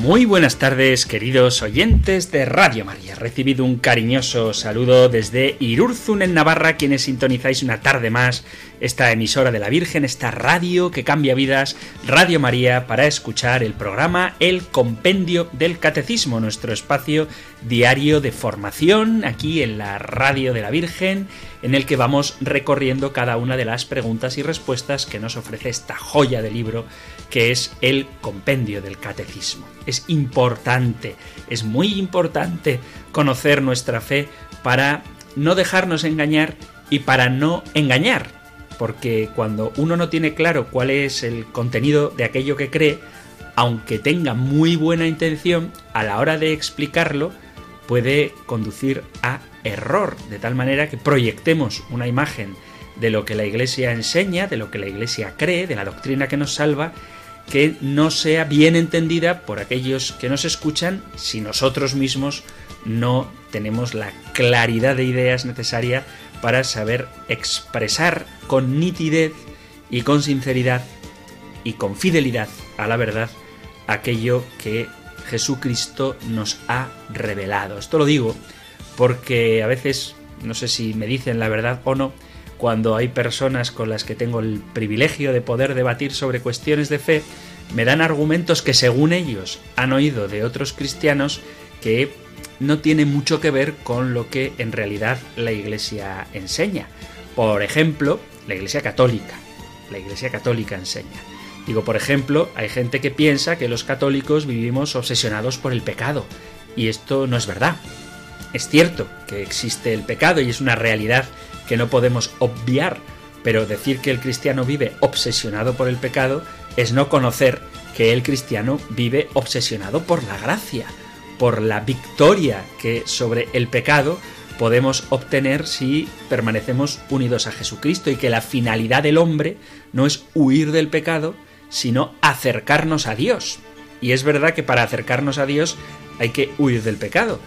Muy buenas tardes, queridos oyentes de Radio María. Recibido un cariñoso saludo desde Irurzun en Navarra, quienes sintonizáis una tarde más esta emisora de la Virgen, esta radio que cambia vidas, Radio María, para escuchar el programa El Compendio del Catecismo, nuestro espacio diario de formación aquí en la radio de la Virgen, en el que vamos recorriendo cada una de las preguntas y respuestas que nos ofrece esta joya de libro que es el Compendio del Catecismo. Es importante, es muy importante conocer nuestra fe para no dejarnos engañar y para no engañar porque cuando uno no tiene claro cuál es el contenido de aquello que cree, aunque tenga muy buena intención, a la hora de explicarlo puede conducir a error, de tal manera que proyectemos una imagen de lo que la Iglesia enseña, de lo que la Iglesia cree, de la doctrina que nos salva, que no sea bien entendida por aquellos que nos escuchan si nosotros mismos no tenemos la claridad de ideas necesaria para saber expresar con nitidez y con sinceridad y con fidelidad a la verdad aquello que Jesucristo nos ha revelado. Esto lo digo porque a veces, no sé si me dicen la verdad o no, cuando hay personas con las que tengo el privilegio de poder debatir sobre cuestiones de fe, me dan argumentos que según ellos han oído de otros cristianos que no tiene mucho que ver con lo que en realidad la Iglesia enseña. Por ejemplo, la Iglesia Católica. La Iglesia Católica enseña. Digo, por ejemplo, hay gente que piensa que los católicos vivimos obsesionados por el pecado. Y esto no es verdad. Es cierto que existe el pecado y es una realidad que no podemos obviar, pero decir que el cristiano vive obsesionado por el pecado es no conocer que el cristiano vive obsesionado por la gracia por la victoria que sobre el pecado podemos obtener si permanecemos unidos a Jesucristo y que la finalidad del hombre no es huir del pecado, sino acercarnos a Dios. Y es verdad que para acercarnos a Dios hay que huir del pecado,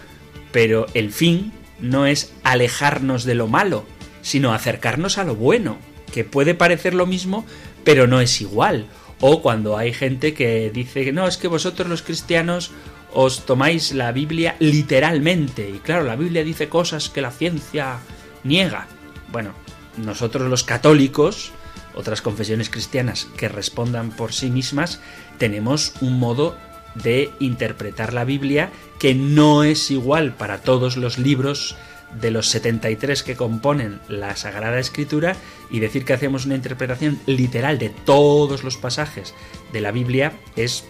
pero el fin no es alejarnos de lo malo, sino acercarnos a lo bueno, que puede parecer lo mismo, pero no es igual. O cuando hay gente que dice, no, es que vosotros los cristianos os tomáis la Biblia literalmente. Y claro, la Biblia dice cosas que la ciencia niega. Bueno, nosotros los católicos, otras confesiones cristianas que respondan por sí mismas, tenemos un modo de interpretar la Biblia que no es igual para todos los libros de los 73 que componen la Sagrada Escritura y decir que hacemos una interpretación literal de todos los pasajes de la Biblia es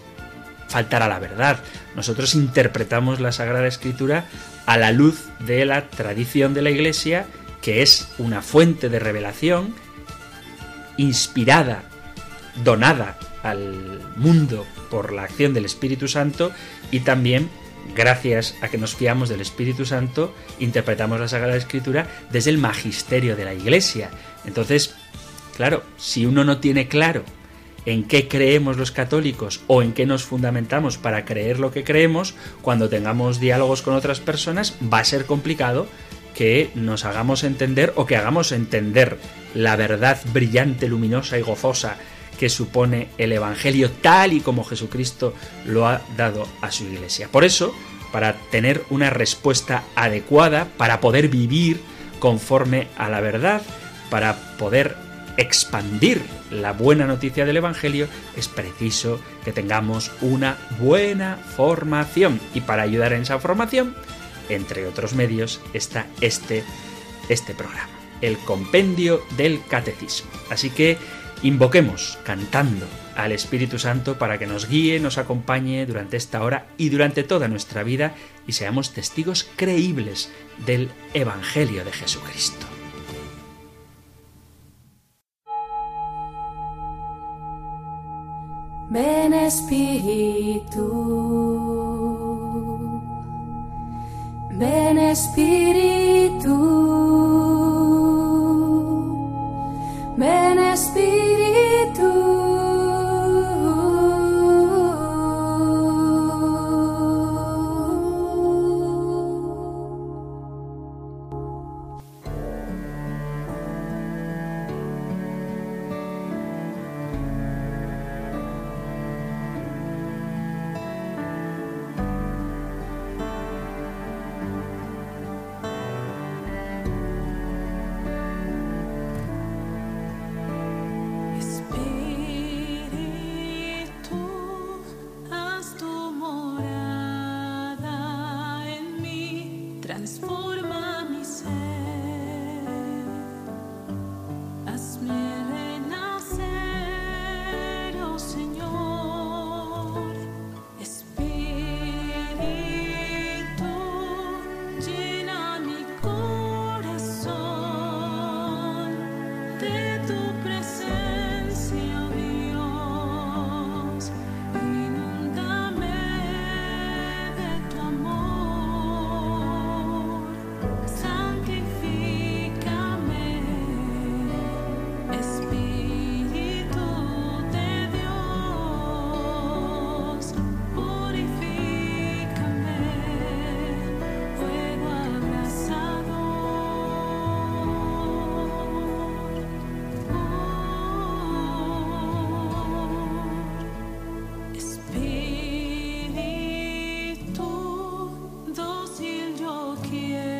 faltar a la verdad. Nosotros interpretamos la Sagrada Escritura a la luz de la tradición de la Iglesia, que es una fuente de revelación inspirada, donada al mundo por la acción del Espíritu Santo y también gracias a que nos fiamos del Espíritu Santo, interpretamos la Sagrada Escritura desde el magisterio de la Iglesia. Entonces, claro, si uno no tiene claro en qué creemos los católicos o en qué nos fundamentamos para creer lo que creemos, cuando tengamos diálogos con otras personas va a ser complicado que nos hagamos entender o que hagamos entender la verdad brillante, luminosa y gozosa que supone el Evangelio tal y como Jesucristo lo ha dado a su iglesia. Por eso, para tener una respuesta adecuada, para poder vivir conforme a la verdad, para poder expandir la buena noticia del Evangelio, es preciso que tengamos una buena formación. Y para ayudar en esa formación, entre otros medios, está este, este programa, el Compendio del Catecismo. Así que invoquemos cantando al Espíritu Santo para que nos guíe, nos acompañe durante esta hora y durante toda nuestra vida y seamos testigos creíbles del Evangelio de Jesucristo. Ven Espíritu, ven Espíritu, Yeah.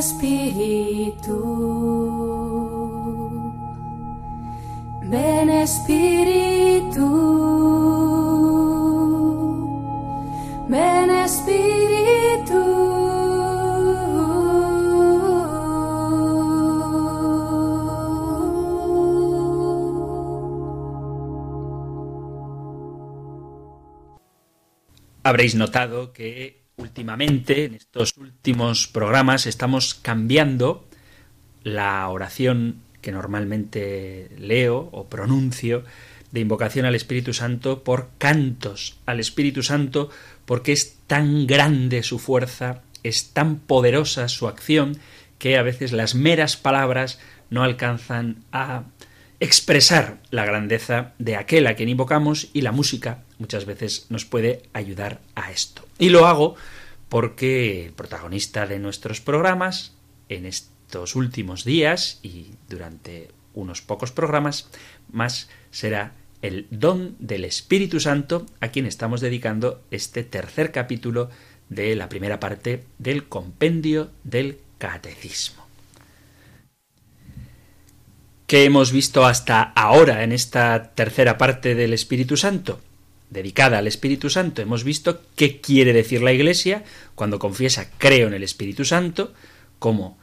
Espíritu, ven Espíritu, ven Espíritu. Habréis notado que últimamente, en estos últimos programas, estamos cambiando la oración que normalmente leo o pronuncio de invocación al Espíritu Santo por cantos al Espíritu Santo porque es tan grande su fuerza, es tan poderosa su acción que a veces las meras palabras no alcanzan a expresar la grandeza de aquel a quien invocamos y la música muchas veces nos puede ayudar a esto. Y lo hago porque el protagonista de nuestros programas en estos últimos días y durante unos pocos programas más será el don del Espíritu Santo a quien estamos dedicando este tercer capítulo de la primera parte del compendio del catecismo. ¿Qué hemos visto hasta ahora en esta tercera parte del Espíritu Santo? Dedicada al Espíritu Santo, hemos visto qué quiere decir la Iglesia cuando confiesa creo en el Espíritu Santo, como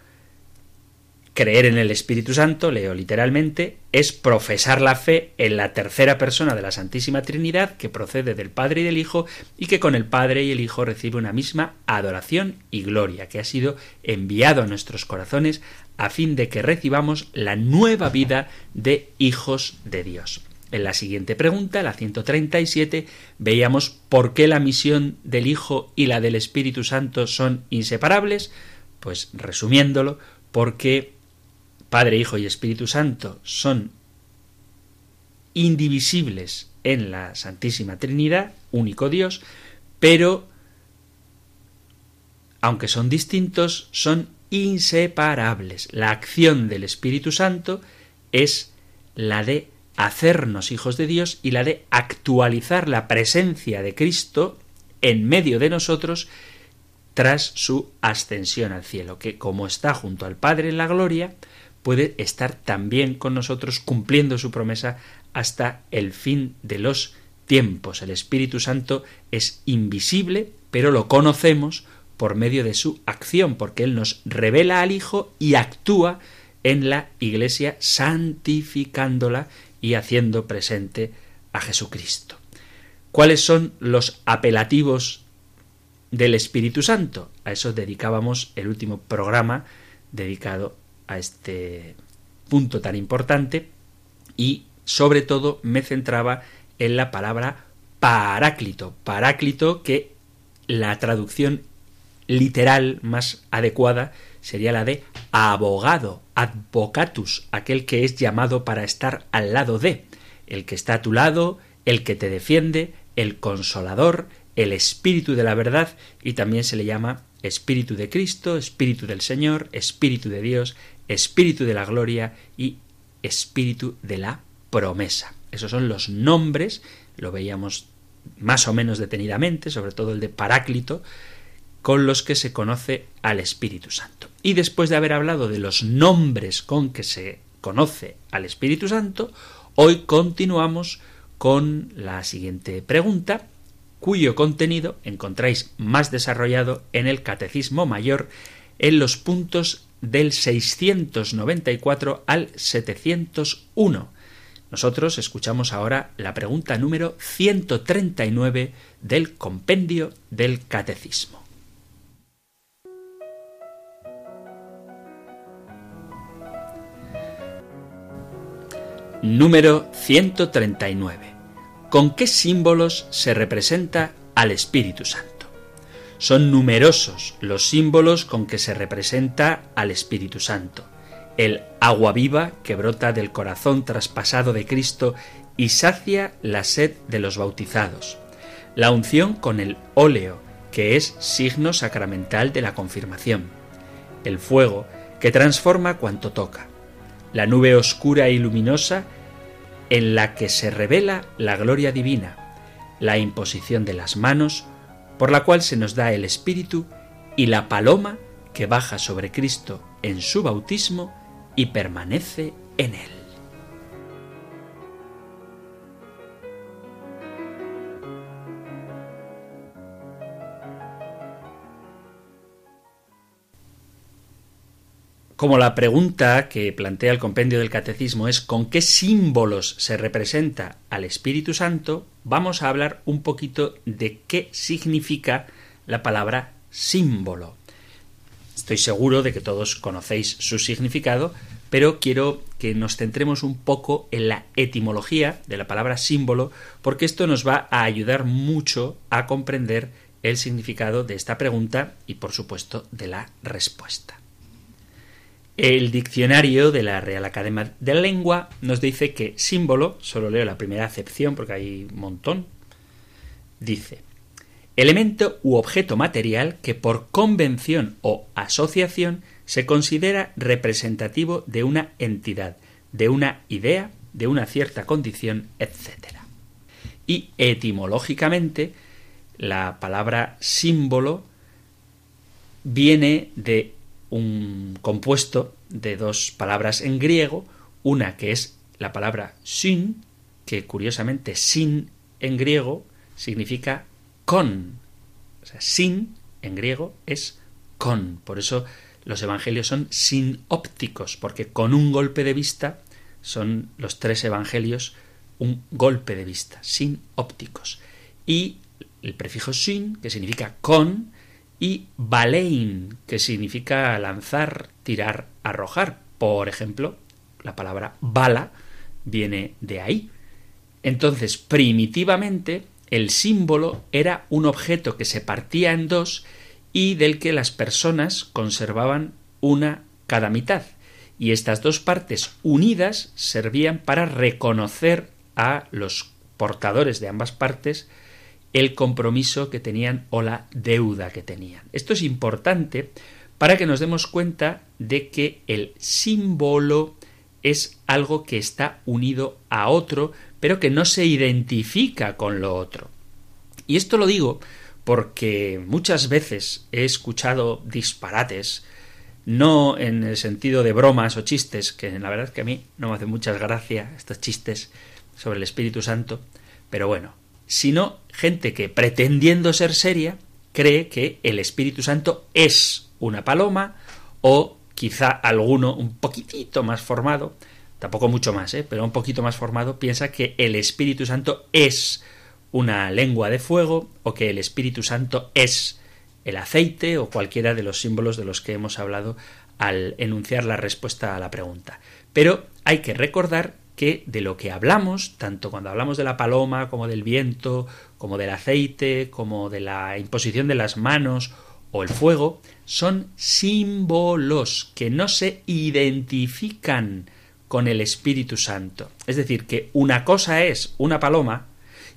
creer en el Espíritu Santo, leo literalmente, es profesar la fe en la tercera persona de la Santísima Trinidad que procede del Padre y del Hijo y que con el Padre y el Hijo recibe una misma adoración y gloria, que ha sido enviado a nuestros corazones a fin de que recibamos la nueva vida de hijos de Dios. En la siguiente pregunta, la 137, veíamos por qué la misión del Hijo y la del Espíritu Santo son inseparables. Pues resumiéndolo, porque Padre, Hijo y Espíritu Santo son indivisibles en la Santísima Trinidad, único Dios, pero aunque son distintos, son inseparables. La acción del Espíritu Santo es la de hacernos hijos de Dios y la de actualizar la presencia de Cristo en medio de nosotros tras su ascensión al cielo, que como está junto al Padre en la gloria, puede estar también con nosotros cumpliendo su promesa hasta el fin de los tiempos. El Espíritu Santo es invisible, pero lo conocemos por medio de su acción, porque Él nos revela al Hijo y actúa en la Iglesia santificándola haciendo presente a Jesucristo. ¿Cuáles son los apelativos del Espíritu Santo? A eso dedicábamos el último programa dedicado a este punto tan importante y sobre todo me centraba en la palabra paráclito, paráclito que la traducción literal más adecuada sería la de abogado, advocatus, aquel que es llamado para estar al lado de, el que está a tu lado, el que te defiende, el consolador, el espíritu de la verdad y también se le llama espíritu de Cristo, espíritu del Señor, espíritu de Dios, espíritu de la gloria y espíritu de la promesa. Esos son los nombres, lo veíamos más o menos detenidamente, sobre todo el de Paráclito, con los que se conoce al Espíritu Santo. Y después de haber hablado de los nombres con que se conoce al Espíritu Santo, hoy continuamos con la siguiente pregunta, cuyo contenido encontráis más desarrollado en el Catecismo Mayor en los puntos del 694 al 701. Nosotros escuchamos ahora la pregunta número 139 del compendio del Catecismo. Número 139. ¿Con qué símbolos se representa al Espíritu Santo? Son numerosos los símbolos con que se representa al Espíritu Santo. El agua viva que brota del corazón traspasado de Cristo y sacia la sed de los bautizados. La unción con el óleo, que es signo sacramental de la confirmación. El fuego, que transforma cuanto toca. La nube oscura y luminosa, en la que se revela la gloria divina. La imposición de las manos, por la cual se nos da el Espíritu, y la paloma que baja sobre Cristo en su bautismo y permanece en él. Como la pregunta que plantea el compendio del catecismo es con qué símbolos se representa al Espíritu Santo, vamos a hablar un poquito de qué significa la palabra símbolo. Estoy seguro de que todos conocéis su significado, pero quiero que nos centremos un poco en la etimología de la palabra símbolo, porque esto nos va a ayudar mucho a comprender el significado de esta pregunta y, por supuesto, de la respuesta. El diccionario de la Real Academia de la Lengua nos dice que símbolo, solo leo la primera acepción porque hay un montón, dice elemento u objeto material que por convención o asociación se considera representativo de una entidad, de una idea, de una cierta condición, etc. Y etimológicamente, la palabra símbolo viene de un compuesto de dos palabras en griego, una que es la palabra sin, que curiosamente sin en griego significa con. O sea, sin en griego es con. Por eso los evangelios son sin ópticos, porque con un golpe de vista son los tres evangelios un golpe de vista, sin ópticos. Y el prefijo sin, que significa con, y balein, que significa lanzar, tirar, arrojar. Por ejemplo, la palabra bala viene de ahí. Entonces, primitivamente, el símbolo era un objeto que se partía en dos y del que las personas conservaban una cada mitad. Y estas dos partes unidas servían para reconocer a los portadores de ambas partes el compromiso que tenían o la deuda que tenían. Esto es importante para que nos demos cuenta de que el símbolo es algo que está unido a otro, pero que no se identifica con lo otro. Y esto lo digo porque muchas veces he escuchado disparates, no en el sentido de bromas o chistes, que la verdad es que a mí no me hacen muchas gracias estos chistes sobre el Espíritu Santo, pero bueno, sino gente que pretendiendo ser seria cree que el Espíritu Santo es una paloma o quizá alguno un poquitito más formado, tampoco mucho más, ¿eh? pero un poquito más formado, piensa que el Espíritu Santo es una lengua de fuego o que el Espíritu Santo es el aceite o cualquiera de los símbolos de los que hemos hablado al enunciar la respuesta a la pregunta. Pero hay que recordar que de lo que hablamos, tanto cuando hablamos de la paloma como del viento, como del aceite, como de la imposición de las manos o el fuego, son símbolos que no se identifican con el Espíritu Santo. Es decir, que una cosa es una paloma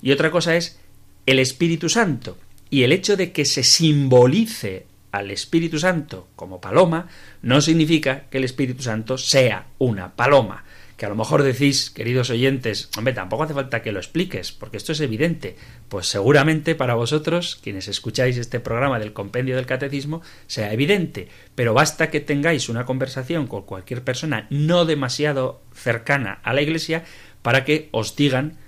y otra cosa es el Espíritu Santo. Y el hecho de que se simbolice al Espíritu Santo como paloma no significa que el Espíritu Santo sea una paloma que a lo mejor decís, queridos oyentes, hombre, tampoco hace falta que lo expliques, porque esto es evidente. Pues seguramente para vosotros, quienes escucháis este programa del compendio del catecismo, sea evidente, pero basta que tengáis una conversación con cualquier persona no demasiado cercana a la Iglesia para que os digan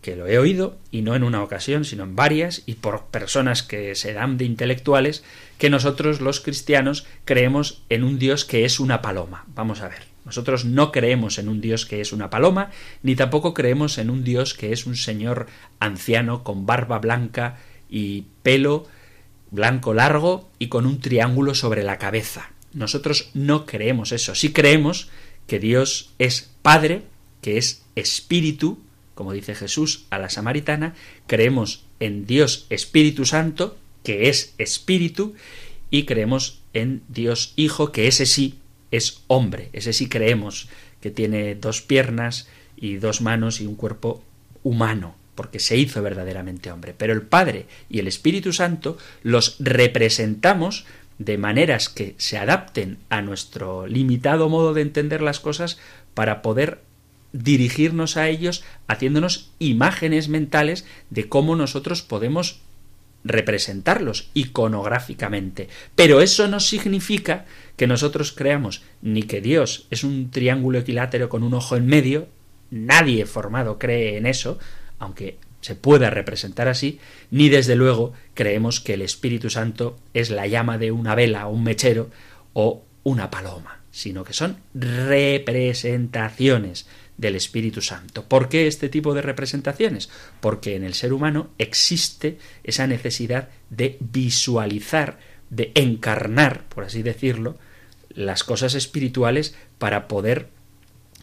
que lo he oído, y no en una ocasión, sino en varias, y por personas que se dan de intelectuales, que nosotros los cristianos creemos en un Dios que es una paloma. Vamos a ver. Nosotros no creemos en un Dios que es una paloma, ni tampoco creemos en un Dios que es un señor anciano con barba blanca y pelo blanco largo y con un triángulo sobre la cabeza. Nosotros no creemos eso. Sí creemos que Dios es Padre, que es Espíritu, como dice Jesús a la samaritana, creemos en Dios Espíritu Santo, que es Espíritu, y creemos en Dios Hijo, que ese sí es hombre, ese sí creemos que tiene dos piernas y dos manos y un cuerpo humano, porque se hizo verdaderamente hombre. Pero el Padre y el Espíritu Santo los representamos de maneras que se adapten a nuestro limitado modo de entender las cosas para poder dirigirnos a ellos haciéndonos imágenes mentales de cómo nosotros podemos representarlos iconográficamente. Pero eso no significa que nosotros creamos ni que Dios es un triángulo equilátero con un ojo en medio, nadie formado cree en eso, aunque se pueda representar así, ni desde luego creemos que el Espíritu Santo es la llama de una vela un mechero o una paloma, sino que son representaciones del Espíritu Santo. ¿Por qué este tipo de representaciones? Porque en el ser humano existe esa necesidad de visualizar, de encarnar, por así decirlo, las cosas espirituales para poder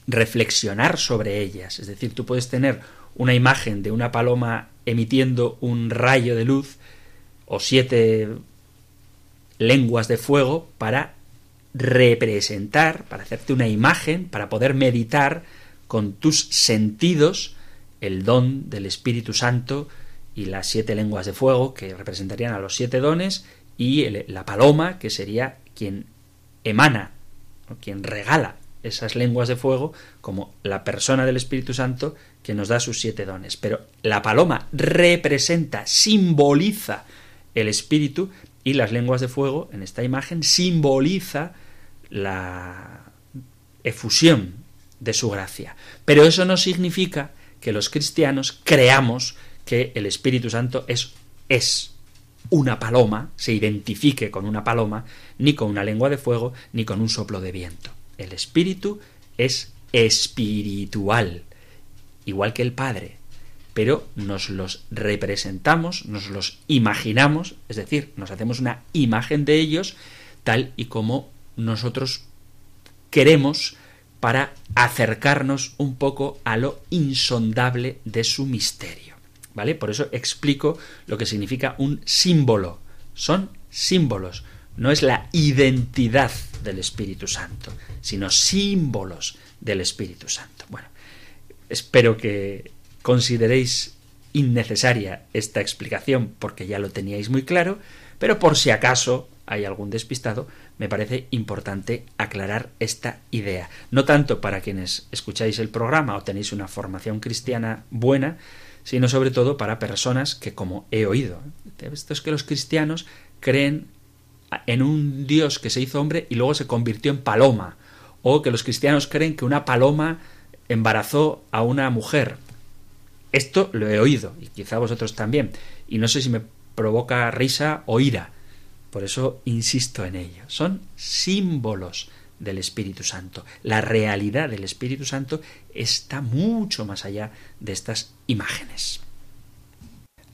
reflexionar sobre ellas. Es decir, tú puedes tener una imagen de una paloma emitiendo un rayo de luz o siete lenguas de fuego para representar, para hacerte una imagen, para poder meditar con tus sentidos el don del Espíritu Santo y las siete lenguas de fuego que representarían a los siete dones y la paloma que sería quien emana, o quien regala esas lenguas de fuego como la persona del Espíritu Santo que nos da sus siete dones. Pero la paloma representa, simboliza el Espíritu y las lenguas de fuego en esta imagen simboliza la efusión de su gracia. Pero eso no significa que los cristianos creamos que el Espíritu Santo es, es una paloma, se identifique con una paloma, ni con una lengua de fuego, ni con un soplo de viento. El Espíritu es espiritual, igual que el Padre, pero nos los representamos, nos los imaginamos, es decir, nos hacemos una imagen de ellos tal y como nosotros queremos para acercarnos un poco a lo insondable de su misterio. ¿Vale? Por eso explico lo que significa un símbolo. Son símbolos, no es la identidad del Espíritu Santo, sino símbolos del Espíritu Santo. Bueno, espero que consideréis innecesaria esta explicación porque ya lo teníais muy claro, pero por si acaso hay algún despistado, me parece importante aclarar esta idea. No tanto para quienes escucháis el programa o tenéis una formación cristiana buena, sino sobre todo para personas que, como he oído, esto es que los cristianos creen en un Dios que se hizo hombre y luego se convirtió en paloma, o que los cristianos creen que una paloma embarazó a una mujer. Esto lo he oído, y quizá vosotros también, y no sé si me provoca risa o ira. Por eso insisto en ello. Son símbolos del Espíritu Santo. La realidad del Espíritu Santo está mucho más allá de estas imágenes.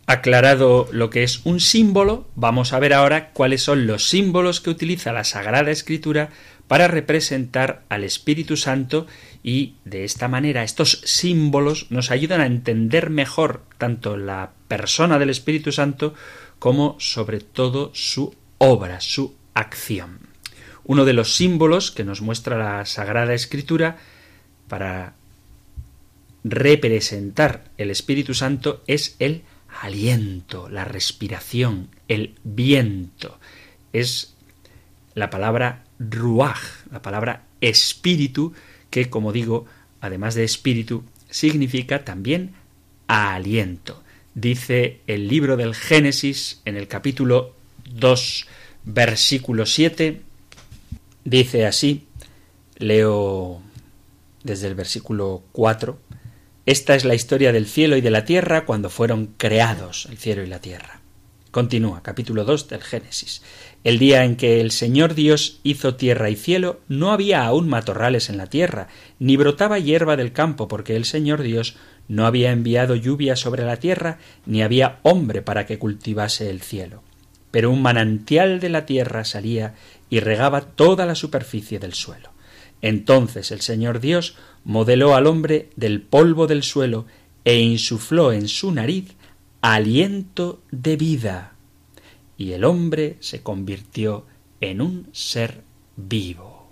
Aclarado lo que es un símbolo, vamos a ver ahora cuáles son los símbolos que utiliza la Sagrada Escritura para representar al Espíritu Santo y de esta manera estos símbolos nos ayudan a entender mejor tanto la persona del Espíritu Santo como sobre todo su obra, su acción. Uno de los símbolos que nos muestra la Sagrada Escritura para representar el Espíritu Santo es el aliento, la respiración, el viento. Es la palabra ruaj, la palabra espíritu, que como digo, además de espíritu, significa también aliento. Dice el libro del Génesis en el capítulo 2, versículo 7, dice así, leo desde el versículo 4, esta es la historia del cielo y de la tierra cuando fueron creados el cielo y la tierra. Continúa, capítulo 2 del Génesis. El día en que el Señor Dios hizo tierra y cielo, no había aún matorrales en la tierra, ni brotaba hierba del campo, porque el Señor Dios no había enviado lluvia sobre la tierra, ni había hombre para que cultivase el cielo. Pero un manantial de la tierra salía y regaba toda la superficie del suelo. Entonces el Señor Dios modeló al hombre del polvo del suelo e insufló en su nariz aliento de vida. Y el hombre se convirtió en un ser vivo.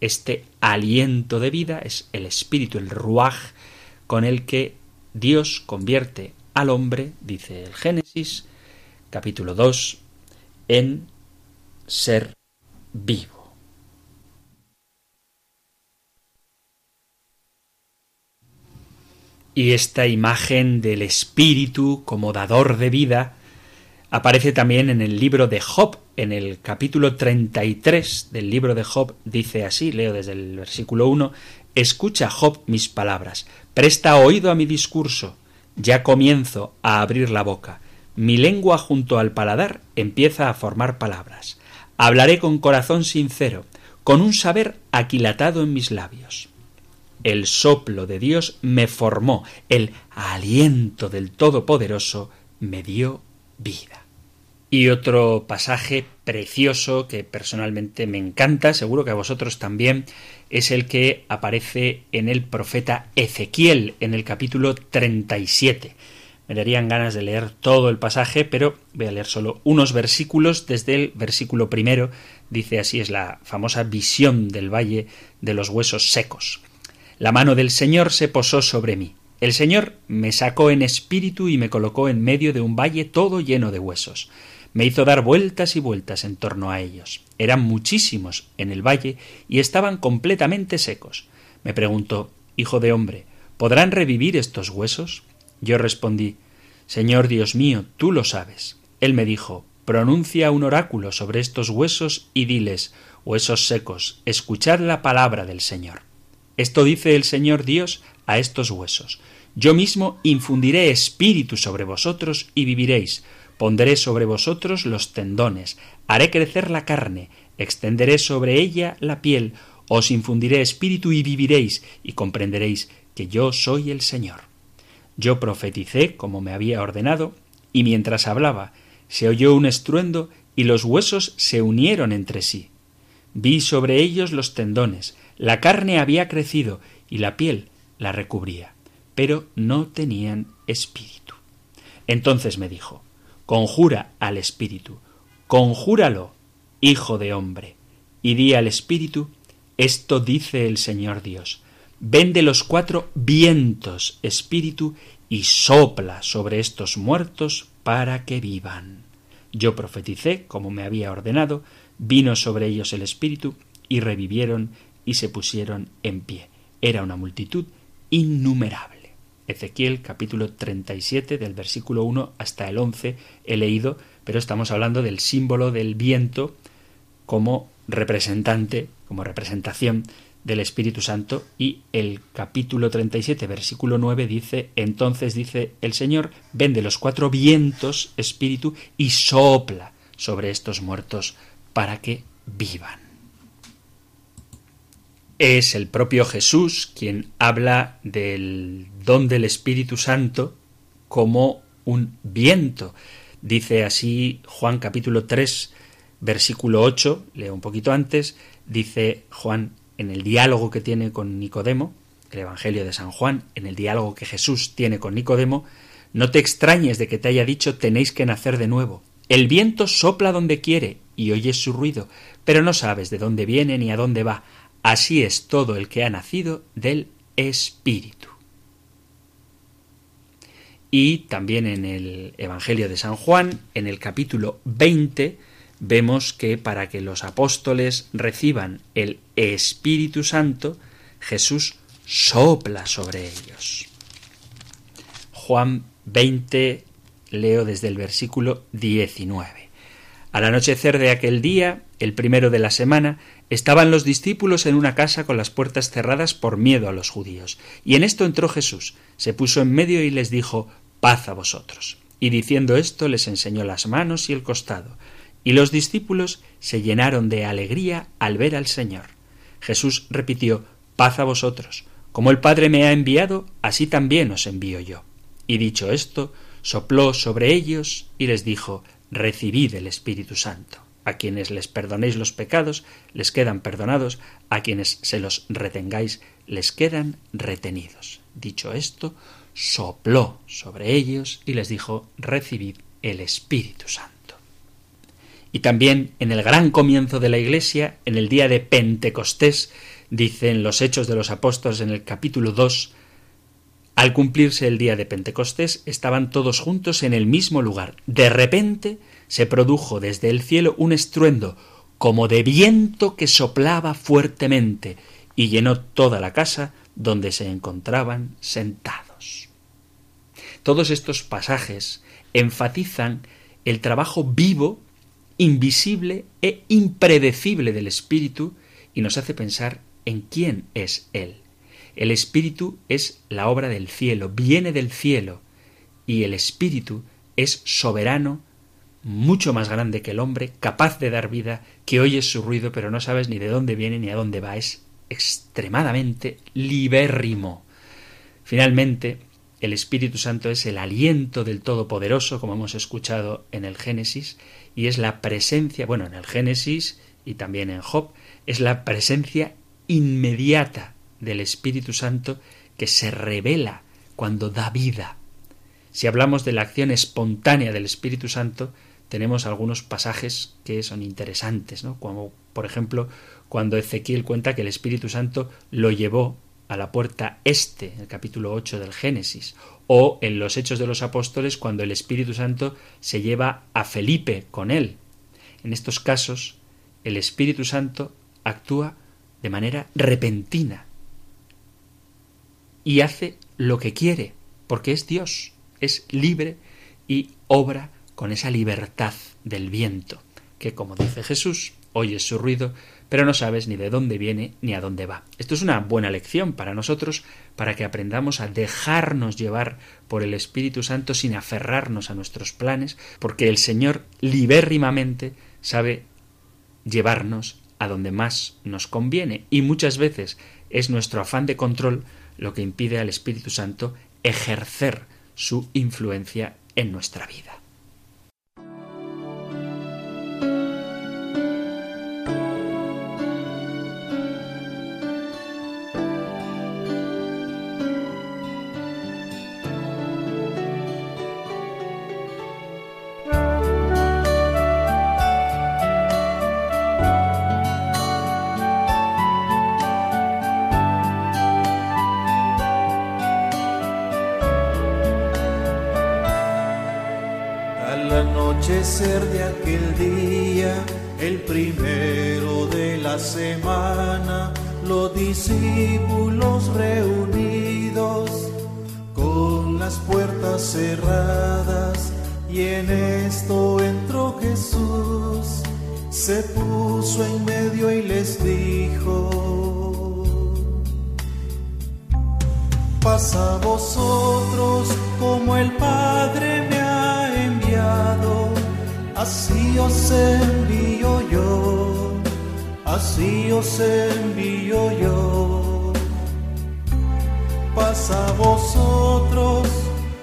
Este aliento de vida es el espíritu, el ruaj, con el que Dios convierte al hombre, dice el Génesis, capítulo 2, en ser vivo. Y esta imagen del espíritu como dador de vida aparece también en el libro de Job, en el capítulo 33 del libro de Job, dice así, leo desde el versículo 1, Escucha, Job, mis palabras, presta oído a mi discurso, ya comienzo a abrir la boca, mi lengua junto al paladar empieza a formar palabras, hablaré con corazón sincero, con un saber aquilatado en mis labios. El soplo de Dios me formó, el aliento del Todopoderoso me dio vida. Y otro pasaje precioso que personalmente me encanta, seguro que a vosotros también, es el que aparece en el profeta Ezequiel, en el capítulo 37. Me darían ganas de leer todo el pasaje, pero voy a leer solo unos versículos. Desde el versículo primero dice así es la famosa visión del valle de los huesos secos. La mano del Señor se posó sobre mí. El Señor me sacó en espíritu y me colocó en medio de un valle todo lleno de huesos me hizo dar vueltas y vueltas en torno a ellos. Eran muchísimos en el valle y estaban completamente secos. Me preguntó Hijo de hombre, ¿podrán revivir estos huesos? Yo respondí Señor Dios mío, tú lo sabes. Él me dijo Pronuncia un oráculo sobre estos huesos y diles Huesos secos, escuchad la palabra del Señor. Esto dice el Señor Dios a estos huesos. Yo mismo infundiré espíritu sobre vosotros y viviréis Pondré sobre vosotros los tendones, haré crecer la carne, extenderé sobre ella la piel, os infundiré espíritu y viviréis, y comprenderéis que yo soy el Señor. Yo profeticé como me había ordenado, y mientras hablaba, se oyó un estruendo y los huesos se unieron entre sí. Vi sobre ellos los tendones, la carne había crecido y la piel la recubría, pero no tenían espíritu. Entonces me dijo, Conjura al espíritu, conjúralo, hijo de hombre, y di al espíritu, esto dice el Señor Dios, ven de los cuatro vientos, espíritu, y sopla sobre estos muertos para que vivan. Yo profeticé, como me había ordenado, vino sobre ellos el espíritu, y revivieron y se pusieron en pie. Era una multitud innumerable. Ezequiel capítulo 37 del versículo 1 hasta el 11 he leído, pero estamos hablando del símbolo del viento como representante, como representación del Espíritu Santo y el capítulo 37 versículo 9 dice, entonces dice el Señor, vende los cuatro vientos, Espíritu, y sopla sobre estos muertos para que vivan. Es el propio Jesús quien habla del don del Espíritu Santo como un viento. Dice así Juan capítulo 3, versículo 8, leo un poquito antes, dice Juan en el diálogo que tiene con Nicodemo, el Evangelio de San Juan, en el diálogo que Jesús tiene con Nicodemo, no te extrañes de que te haya dicho tenéis que nacer de nuevo. El viento sopla donde quiere y oyes su ruido, pero no sabes de dónde viene ni a dónde va. Así es todo el que ha nacido del Espíritu. Y también en el Evangelio de San Juan, en el capítulo 20, vemos que para que los apóstoles reciban el Espíritu Santo, Jesús sopla sobre ellos. Juan 20, leo desde el versículo 19. Al anochecer de aquel día, el primero de la semana, Estaban los discípulos en una casa con las puertas cerradas por miedo a los judíos. Y en esto entró Jesús, se puso en medio y les dijo Paz a vosotros. Y diciendo esto les enseñó las manos y el costado. Y los discípulos se llenaron de alegría al ver al Señor. Jesús repitió Paz a vosotros. Como el Padre me ha enviado, así también os envío yo. Y dicho esto, sopló sobre ellos y les dijo Recibid el Espíritu Santo. A quienes les perdonéis los pecados, les quedan perdonados, a quienes se los retengáis, les quedan retenidos. Dicho esto, sopló sobre ellos y les dijo, recibid el Espíritu Santo. Y también en el gran comienzo de la Iglesia, en el día de Pentecostés, dicen los Hechos de los Apóstoles en el capítulo 2, al cumplirse el día de Pentecostés, estaban todos juntos en el mismo lugar. De repente se produjo desde el cielo un estruendo como de viento que soplaba fuertemente y llenó toda la casa donde se encontraban sentados. Todos estos pasajes enfatizan el trabajo vivo, invisible e impredecible del Espíritu y nos hace pensar en quién es Él. El Espíritu es la obra del cielo, viene del cielo, y el Espíritu es soberano, mucho más grande que el hombre, capaz de dar vida, que oyes su ruido pero no sabes ni de dónde viene ni a dónde va, es extremadamente libérrimo. Finalmente, el Espíritu Santo es el aliento del Todopoderoso, como hemos escuchado en el Génesis, y es la presencia, bueno, en el Génesis y también en Job, es la presencia inmediata del Espíritu Santo que se revela cuando da vida. Si hablamos de la acción espontánea del Espíritu Santo, tenemos algunos pasajes que son interesantes, ¿no? Como por ejemplo cuando Ezequiel cuenta que el Espíritu Santo lo llevó a la puerta este, en el capítulo 8 del Génesis, o en los Hechos de los Apóstoles cuando el Espíritu Santo se lleva a Felipe con él. En estos casos, el Espíritu Santo actúa de manera repentina y hace lo que quiere, porque es Dios, es libre y obra con esa libertad del viento, que como dice Jesús, oyes su ruido, pero no sabes ni de dónde viene ni a dónde va. Esto es una buena lección para nosotros, para que aprendamos a dejarnos llevar por el Espíritu Santo sin aferrarnos a nuestros planes, porque el Señor libérrimamente sabe llevarnos a donde más nos conviene, y muchas veces es nuestro afán de control lo que impide al Espíritu Santo ejercer su influencia en nuestra vida. vosotros como el Padre me ha enviado, así os envío yo, así os envío yo. Pasa vosotros,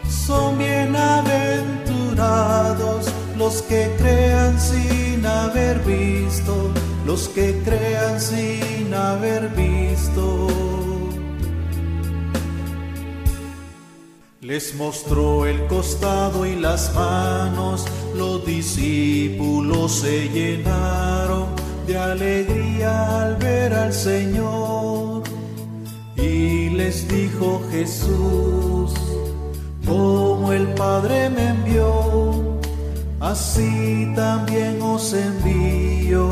son bienaventurados los que crean sin haber visto, los que crean sin haber visto. Les mostró el costado y las manos, los discípulos se llenaron de alegría al ver al Señor. Y les dijo Jesús, como el Padre me envió, así también os envío.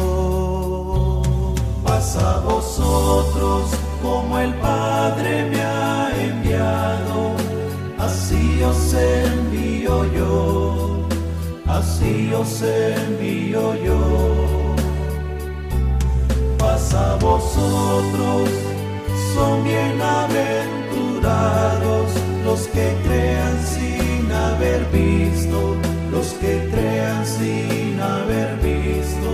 Pasa vosotros como el Padre me ha enviado así os envío yo, así os envío yo. Pasa vosotros, son bienaventurados los que crean sin haber visto, los que crean sin haber visto.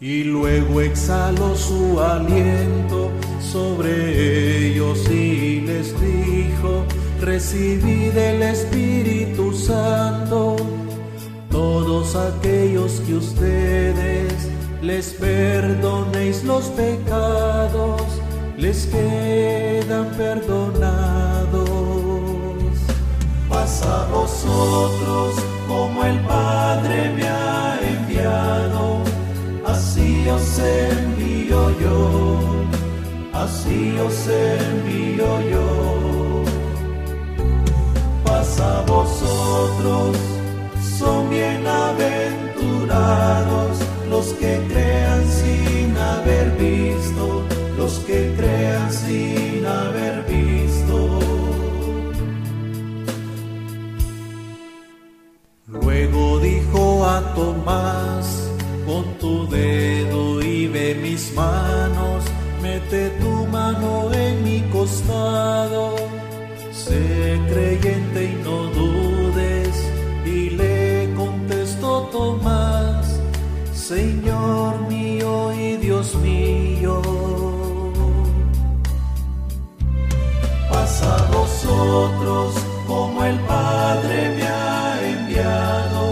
Y luego exhaló su aliento sobre ellos y les dijo, recibid el Espíritu Santo, todos aquellos que ustedes les perdonéis los pecados, les quedan perdonados. Pasa a vosotros como el Padre me ha enviado, así os envío yo así os envío yo. Pasa vosotros, son bienaventurados los que crean sin haber visto, los que crean sin haber visto. Luego dijo a Tomás, con tu dedo mano en mi costado, sé creyente y no dudes, y le contestó Tomás, Señor mío y Dios mío. Pasa a vosotros como el Padre me ha enviado,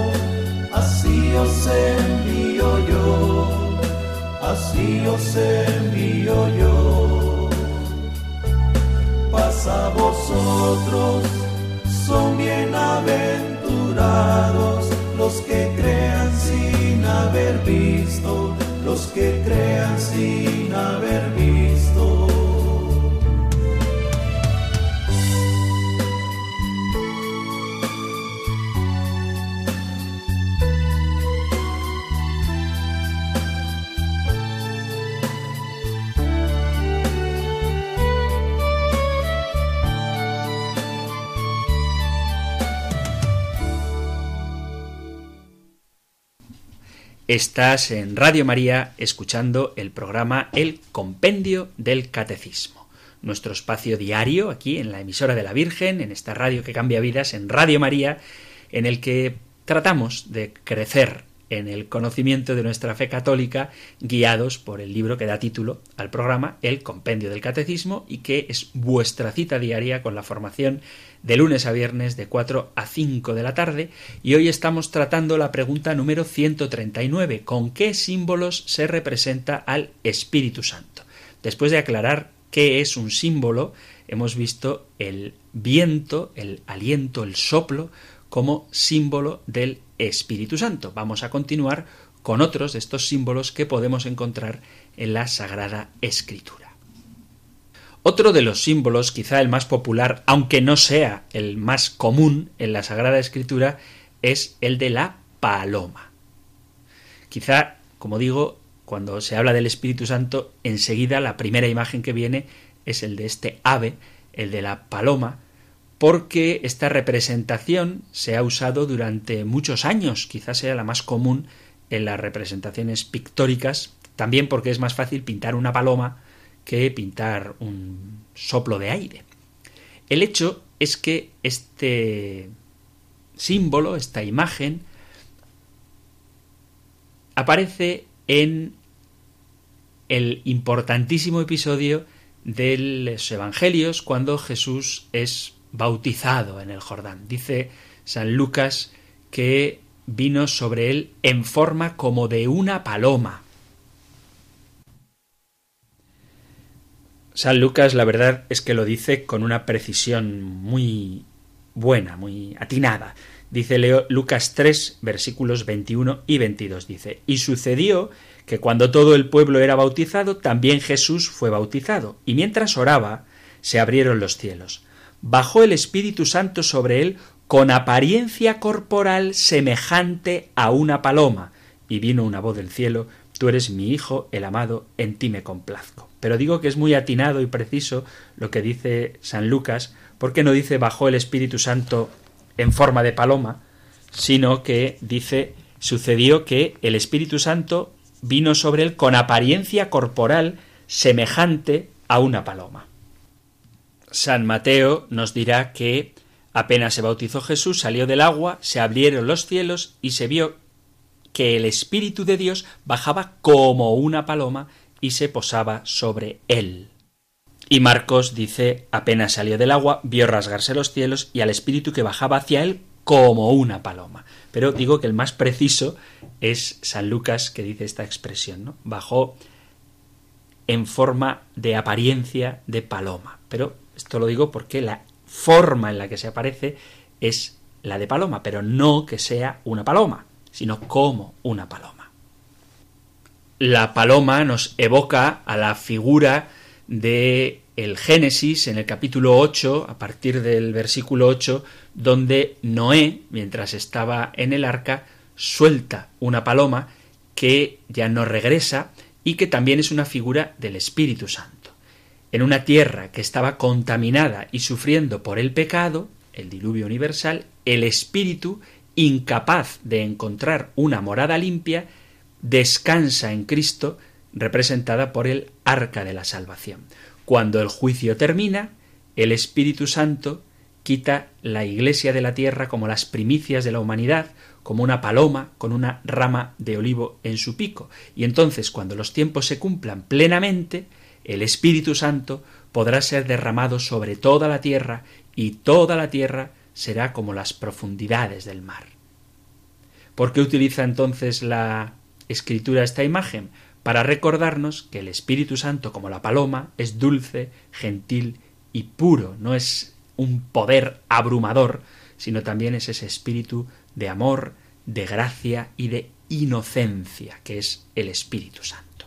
así os envío yo, así os envío yo. A vosotros, son bienaventurados los que crean sin haber visto, los que crean sin haber visto. Estás en Radio María escuchando el programa El Compendio del Catecismo, nuestro espacio diario aquí en la emisora de la Virgen, en esta radio que cambia vidas, en Radio María, en el que tratamos de crecer en el conocimiento de nuestra fe católica, guiados por el libro que da título al programa, El Compendio del Catecismo, y que es vuestra cita diaria con la formación de lunes a viernes de 4 a 5 de la tarde, y hoy estamos tratando la pregunta número 139, ¿con qué símbolos se representa al Espíritu Santo? Después de aclarar qué es un símbolo, hemos visto el viento, el aliento, el soplo, como símbolo del Espíritu Santo. Vamos a continuar con otros de estos símbolos que podemos encontrar en la Sagrada Escritura. Otro de los símbolos, quizá el más popular, aunque no sea el más común en la Sagrada Escritura, es el de la paloma. Quizá, como digo, cuando se habla del Espíritu Santo, enseguida la primera imagen que viene es el de este ave, el de la paloma, porque esta representación se ha usado durante muchos años, quizás sea la más común en las representaciones pictóricas, también porque es más fácil pintar una paloma que pintar un soplo de aire. El hecho es que este símbolo, esta imagen, aparece en el importantísimo episodio de los Evangelios cuando Jesús es bautizado en el Jordán. Dice San Lucas que vino sobre él en forma como de una paloma. San Lucas la verdad es que lo dice con una precisión muy buena, muy atinada. Dice Leo Lucas 3 versículos 21 y 22 dice, y sucedió que cuando todo el pueblo era bautizado, también Jesús fue bautizado, y mientras oraba, se abrieron los cielos bajó el Espíritu Santo sobre él con apariencia corporal semejante a una paloma, y vino una voz del cielo, Tú eres mi Hijo, el amado, en ti me complazco. Pero digo que es muy atinado y preciso lo que dice San Lucas, porque no dice bajó el Espíritu Santo en forma de paloma, sino que dice sucedió que el Espíritu Santo vino sobre él con apariencia corporal semejante a una paloma. San Mateo nos dirá que apenas se bautizó Jesús, salió del agua, se abrieron los cielos y se vio que el Espíritu de Dios bajaba como una paloma y se posaba sobre él. Y Marcos dice apenas salió del agua, vio rasgarse los cielos y al Espíritu que bajaba hacia él como una paloma. Pero digo que el más preciso es San Lucas que dice esta expresión, ¿no? Bajó en forma de apariencia de paloma. Pero esto lo digo porque la forma en la que se aparece es la de paloma, pero no que sea una paloma, sino como una paloma. La paloma nos evoca a la figura de el Génesis en el capítulo 8, a partir del versículo 8, donde Noé, mientras estaba en el arca, suelta una paloma que ya no regresa y que también es una figura del Espíritu Santo. En una tierra que estaba contaminada y sufriendo por el pecado, el diluvio universal, el Espíritu incapaz de encontrar una morada limpia, descansa en Cristo, representada por el arca de la salvación. Cuando el juicio termina, el Espíritu Santo quita la iglesia de la tierra como las primicias de la humanidad, como una paloma con una rama de olivo en su pico. Y entonces, cuando los tiempos se cumplan plenamente, el Espíritu Santo podrá ser derramado sobre toda la tierra y toda la tierra será como las profundidades del mar. ¿Por qué utiliza entonces la escritura esta imagen? Para recordarnos que el Espíritu Santo, como la paloma, es dulce, gentil y puro, no es un poder abrumador, sino también es ese espíritu de amor, de gracia y de inocencia, que es el Espíritu Santo.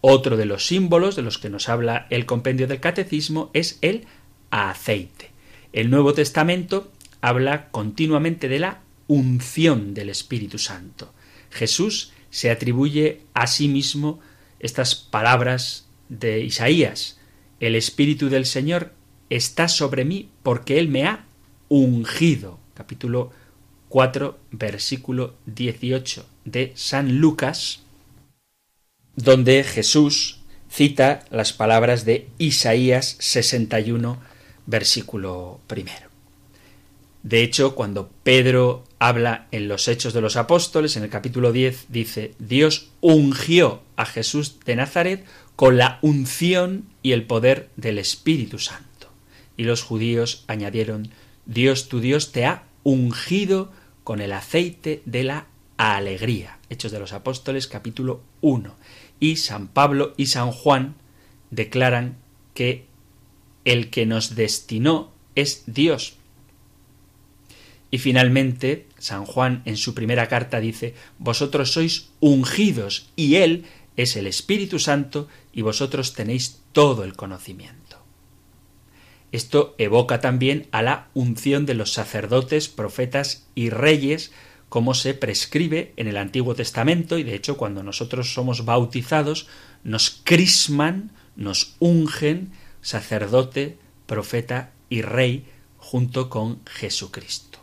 Otro de los símbolos de los que nos habla el compendio del catecismo es el aceite. El Nuevo Testamento habla continuamente de la unción del Espíritu Santo. Jesús se atribuye a sí mismo estas palabras de Isaías. El Espíritu del Señor está sobre mí porque Él me ha ungido. Capítulo 4, versículo 18 de San Lucas, donde Jesús cita las palabras de Isaías 61, versículo primero. De hecho, cuando Pedro habla en los Hechos de los Apóstoles, en el capítulo 10, dice, Dios ungió a Jesús de Nazaret con la unción y el poder del Espíritu Santo. Y los judíos añadieron, Dios tu Dios te ha ungido con el aceite de la alegría. Hechos de los Apóstoles capítulo 1. Y San Pablo y San Juan declaran que el que nos destinó es Dios, y finalmente, San Juan en su primera carta dice, Vosotros sois ungidos y Él es el Espíritu Santo y vosotros tenéis todo el conocimiento. Esto evoca también a la unción de los sacerdotes, profetas y reyes, como se prescribe en el Antiguo Testamento, y de hecho cuando nosotros somos bautizados, nos crisman, nos ungen sacerdote, profeta y rey junto con Jesucristo.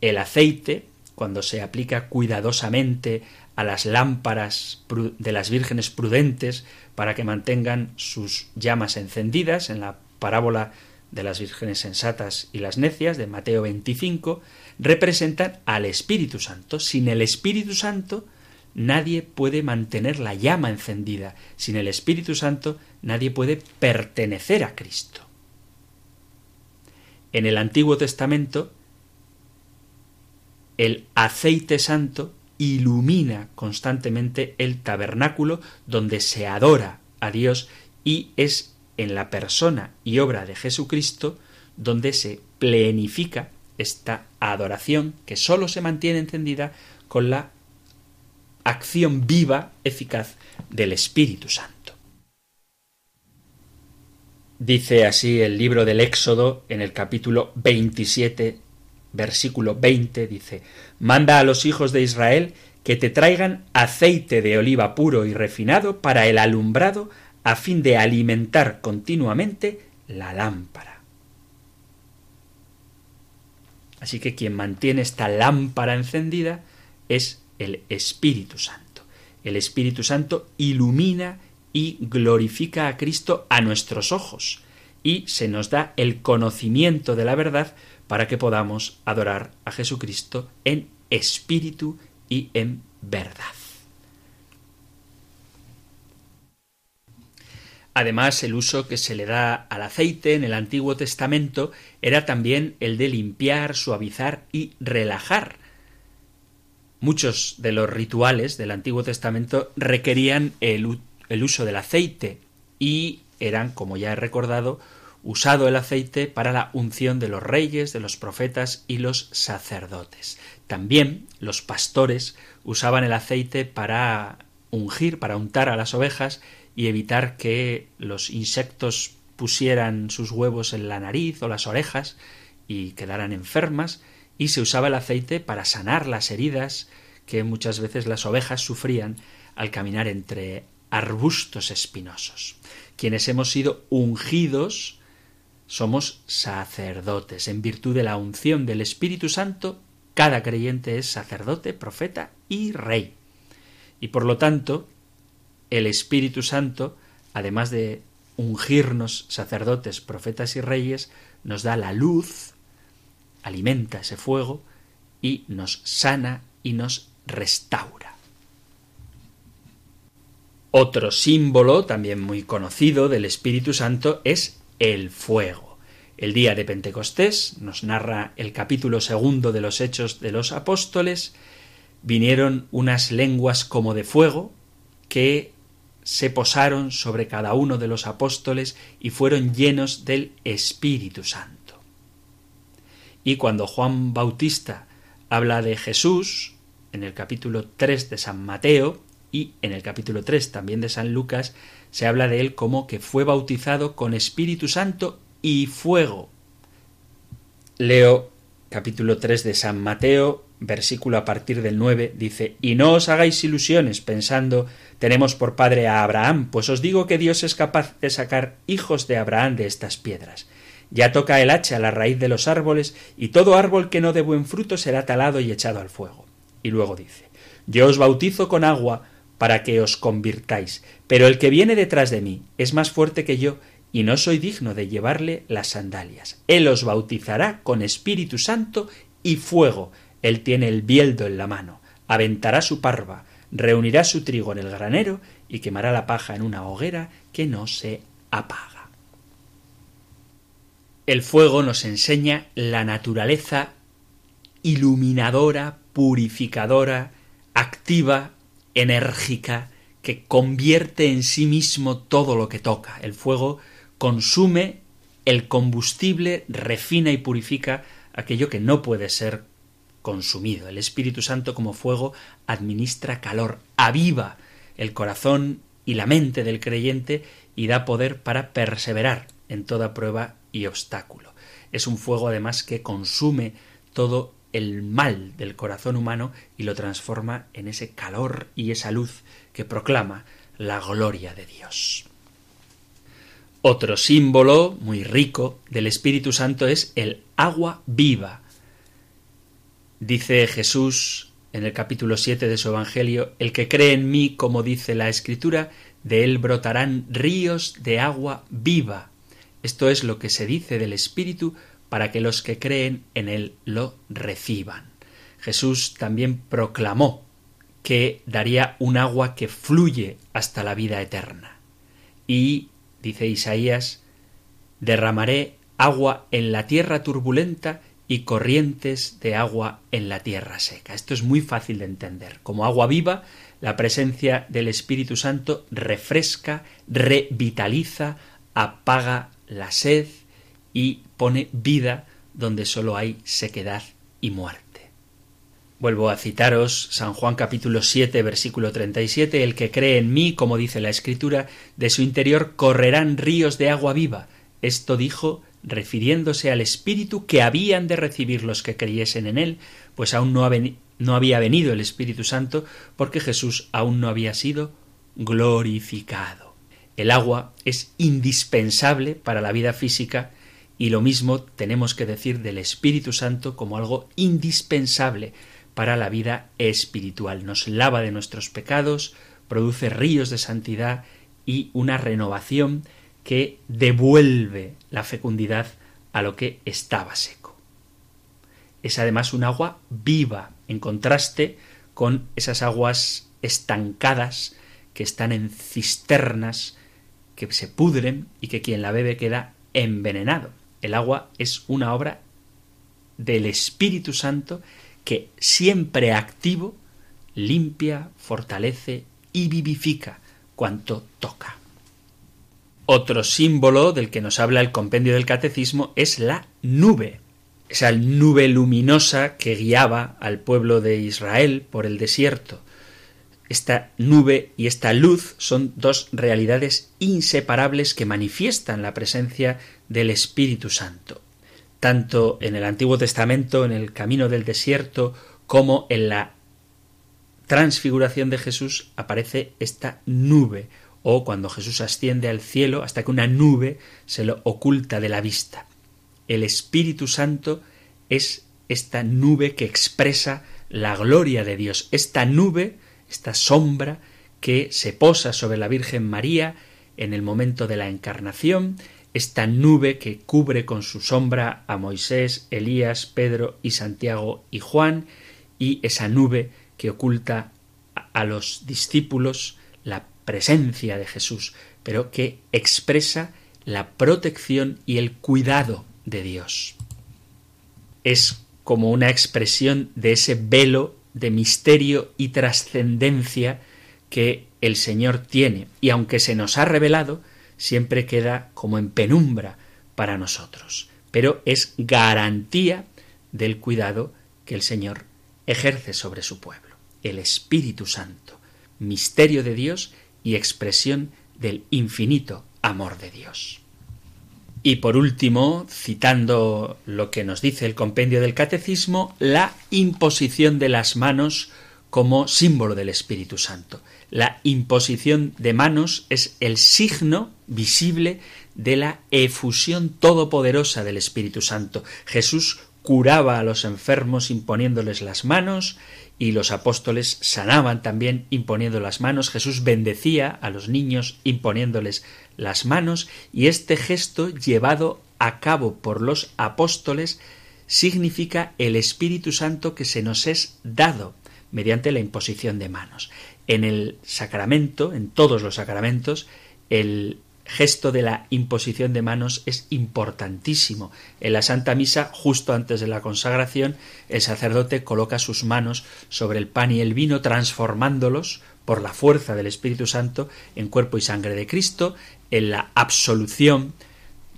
El aceite, cuando se aplica cuidadosamente a las lámparas de las vírgenes prudentes para que mantengan sus llamas encendidas, en la parábola de las vírgenes sensatas y las necias de Mateo 25, representan al Espíritu Santo. Sin el Espíritu Santo nadie puede mantener la llama encendida. Sin el Espíritu Santo nadie puede pertenecer a Cristo. En el Antiguo Testamento el aceite santo ilumina constantemente el tabernáculo donde se adora a Dios y es en la persona y obra de Jesucristo donde se plenifica esta adoración que sólo se mantiene encendida con la acción viva, eficaz del Espíritu Santo. Dice así el libro del Éxodo en el capítulo 27 versículo 20 dice, Manda a los hijos de Israel que te traigan aceite de oliva puro y refinado para el alumbrado, a fin de alimentar continuamente la lámpara. Así que quien mantiene esta lámpara encendida es el Espíritu Santo. El Espíritu Santo ilumina y glorifica a Cristo a nuestros ojos y se nos da el conocimiento de la verdad para que podamos adorar a Jesucristo en espíritu y en verdad. Además, el uso que se le da al aceite en el Antiguo Testamento era también el de limpiar, suavizar y relajar. Muchos de los rituales del Antiguo Testamento requerían el, el uso del aceite y eran, como ya he recordado, usado el aceite para la unción de los reyes, de los profetas y los sacerdotes. También los pastores usaban el aceite para ungir, para untar a las ovejas y evitar que los insectos pusieran sus huevos en la nariz o las orejas y quedaran enfermas, y se usaba el aceite para sanar las heridas que muchas veces las ovejas sufrían al caminar entre arbustos espinosos. Quienes hemos sido ungidos somos sacerdotes. En virtud de la unción del Espíritu Santo, cada creyente es sacerdote, profeta y rey. Y por lo tanto, el Espíritu Santo, además de ungirnos sacerdotes, profetas y reyes, nos da la luz, alimenta ese fuego y nos sana y nos restaura. Otro símbolo, también muy conocido del Espíritu Santo, es el fuego. El día de Pentecostés, nos narra el capítulo segundo de los Hechos de los Apóstoles, vinieron unas lenguas como de fuego que se posaron sobre cada uno de los apóstoles y fueron llenos del Espíritu Santo. Y cuando Juan Bautista habla de Jesús, en el capítulo 3 de San Mateo y en el capítulo 3 también de San Lucas, se habla de él como que fue bautizado con Espíritu Santo y fuego. Leo capítulo 3 de San Mateo, versículo a partir del 9, dice, Y no os hagáis ilusiones pensando, tenemos por padre a Abraham, pues os digo que Dios es capaz de sacar hijos de Abraham de estas piedras. Ya toca el hacha a la raíz de los árboles, y todo árbol que no dé buen fruto será talado y echado al fuego. Y luego dice, Yo os bautizo con agua para que os convirtáis, pero el que viene detrás de mí es más fuerte que yo, y no soy digno de llevarle las sandalias. Él os bautizará con Espíritu Santo y fuego. Él tiene el bieldo en la mano, aventará su parva, reunirá su trigo en el granero y quemará la paja en una hoguera que no se apaga. El fuego nos enseña la naturaleza iluminadora, purificadora, activa, enérgica, que convierte en sí mismo todo lo que toca. El fuego consume el combustible, refina y purifica aquello que no puede ser consumido. El Espíritu Santo como fuego administra calor, aviva el corazón y la mente del creyente y da poder para perseverar en toda prueba y obstáculo. Es un fuego además que consume todo el mal del corazón humano y lo transforma en ese calor y esa luz que proclama la gloria de Dios. Otro símbolo muy rico del Espíritu Santo es el agua viva. Dice Jesús en el capítulo 7 de su Evangelio, el que cree en mí, como dice la Escritura, de él brotarán ríos de agua viva. Esto es lo que se dice del Espíritu para que los que creen en él lo reciban. Jesús también proclamó que daría un agua que fluye hasta la vida eterna. Y, dice Isaías, derramaré agua en la tierra turbulenta y corrientes de agua en la tierra seca. Esto es muy fácil de entender. Como agua viva, la presencia del Espíritu Santo refresca, revitaliza, apaga la sed y pone vida donde sólo hay sequedad y muerte. Vuelvo a citaros San Juan capítulo 7 versículo 37, el que cree en mí, como dice la Escritura, de su interior correrán ríos de agua viva. Esto dijo refiriéndose al Espíritu que habían de recibir los que creyesen en él, pues aún no, no había venido el Espíritu Santo, porque Jesús aún no había sido glorificado. El agua es indispensable para la vida física y lo mismo tenemos que decir del Espíritu Santo como algo indispensable para la vida espiritual. Nos lava de nuestros pecados, produce ríos de santidad y una renovación que devuelve la fecundidad a lo que estaba seco. Es además un agua viva, en contraste con esas aguas estancadas que están en cisternas, que se pudren y que quien la bebe queda envenenado. El agua es una obra del Espíritu Santo que siempre activo limpia, fortalece y vivifica cuanto toca. Otro símbolo del que nos habla el compendio del catecismo es la nube, esa nube luminosa que guiaba al pueblo de Israel por el desierto. Esta nube y esta luz son dos realidades inseparables que manifiestan la presencia del Espíritu Santo tanto en el Antiguo Testamento, en el camino del desierto, como en la transfiguración de Jesús aparece esta nube o cuando Jesús asciende al cielo hasta que una nube se lo oculta de la vista. El Espíritu Santo es esta nube que expresa la gloria de Dios, esta nube, esta sombra que se posa sobre la Virgen María en el momento de la encarnación, esta nube que cubre con su sombra a Moisés, Elías, Pedro y Santiago y Juan, y esa nube que oculta a los discípulos la presencia de Jesús, pero que expresa la protección y el cuidado de Dios. Es como una expresión de ese velo de misterio y trascendencia que el Señor tiene, y aunque se nos ha revelado, siempre queda como en penumbra para nosotros, pero es garantía del cuidado que el Señor ejerce sobre su pueblo, el Espíritu Santo, misterio de Dios y expresión del infinito amor de Dios. Y por último, citando lo que nos dice el compendio del Catecismo, la imposición de las manos como símbolo del Espíritu Santo. La imposición de manos es el signo visible de la efusión todopoderosa del Espíritu Santo. Jesús curaba a los enfermos imponiéndoles las manos y los apóstoles sanaban también imponiendo las manos, Jesús bendecía a los niños imponiéndoles las manos, y este gesto llevado a cabo por los apóstoles significa el Espíritu Santo que se nos es dado mediante la imposición de manos. En el sacramento, en todos los sacramentos, el gesto de la imposición de manos es importantísimo. En la Santa Misa, justo antes de la consagración, el sacerdote coloca sus manos sobre el pan y el vino, transformándolos por la fuerza del Espíritu Santo en cuerpo y sangre de Cristo. En la absolución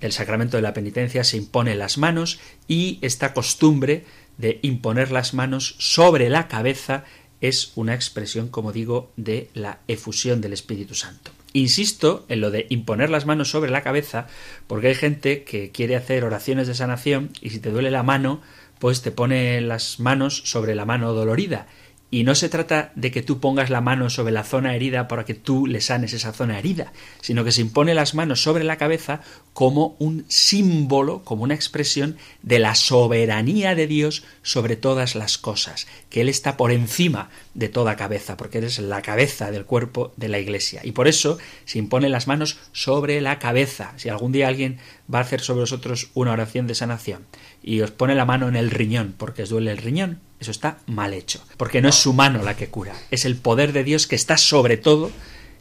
del sacramento de la penitencia se impone las manos y esta costumbre de imponer las manos sobre la cabeza es una expresión, como digo, de la efusión del Espíritu Santo. Insisto en lo de imponer las manos sobre la cabeza, porque hay gente que quiere hacer oraciones de sanación y si te duele la mano, pues te pone las manos sobre la mano dolorida y no se trata de que tú pongas la mano sobre la zona herida para que tú le sanes esa zona herida, sino que se impone las manos sobre la cabeza como un símbolo, como una expresión de la soberanía de Dios sobre todas las cosas, que Él está por encima de toda cabeza, porque eres la cabeza del cuerpo de la Iglesia. Y por eso se impone las manos sobre la cabeza. Si algún día alguien va a hacer sobre vosotros una oración de sanación y os pone la mano en el riñón porque os duele el riñón, eso está mal hecho, porque no es su mano la que cura, es el poder de Dios que está sobre todo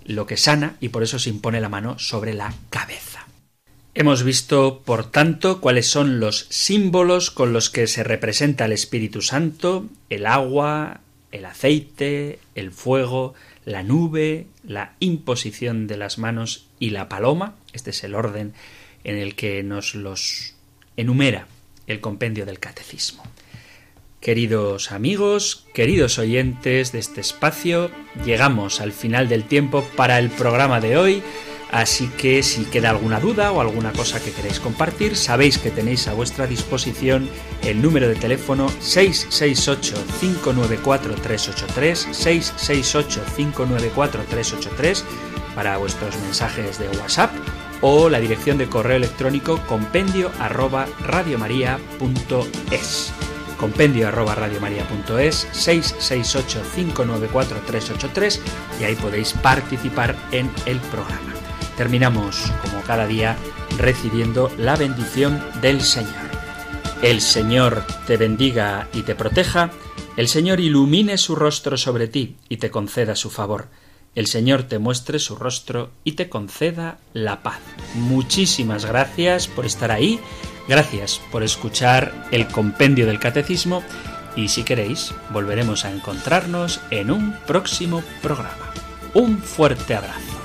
lo que sana y por eso se impone la mano sobre la cabeza. Hemos visto, por tanto, cuáles son los símbolos con los que se representa el Espíritu Santo, el agua, el aceite, el fuego, la nube, la imposición de las manos y la paloma. Este es el orden en el que nos los enumera el compendio del catecismo. Queridos amigos, queridos oyentes de este espacio, llegamos al final del tiempo para el programa de hoy, así que si queda alguna duda o alguna cosa que queréis compartir, sabéis que tenéis a vuestra disposición el número de teléfono 668-594-383, 668-594-383 para vuestros mensajes de WhatsApp o la dirección de correo electrónico compendio arroba radiomaria.es compendio arroba radiomaria.es 668-594-383 y ahí podéis participar en el programa. Terminamos, como cada día, recibiendo la bendición del Señor. El Señor te bendiga y te proteja, el Señor ilumine su rostro sobre ti y te conceda su favor. El Señor te muestre su rostro y te conceda la paz. Muchísimas gracias por estar ahí Gracias por escuchar el compendio del catecismo y si queréis volveremos a encontrarnos en un próximo programa. Un fuerte abrazo.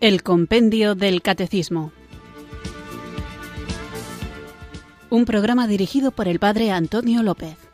El compendio del catecismo. Un programa dirigido por el padre Antonio López.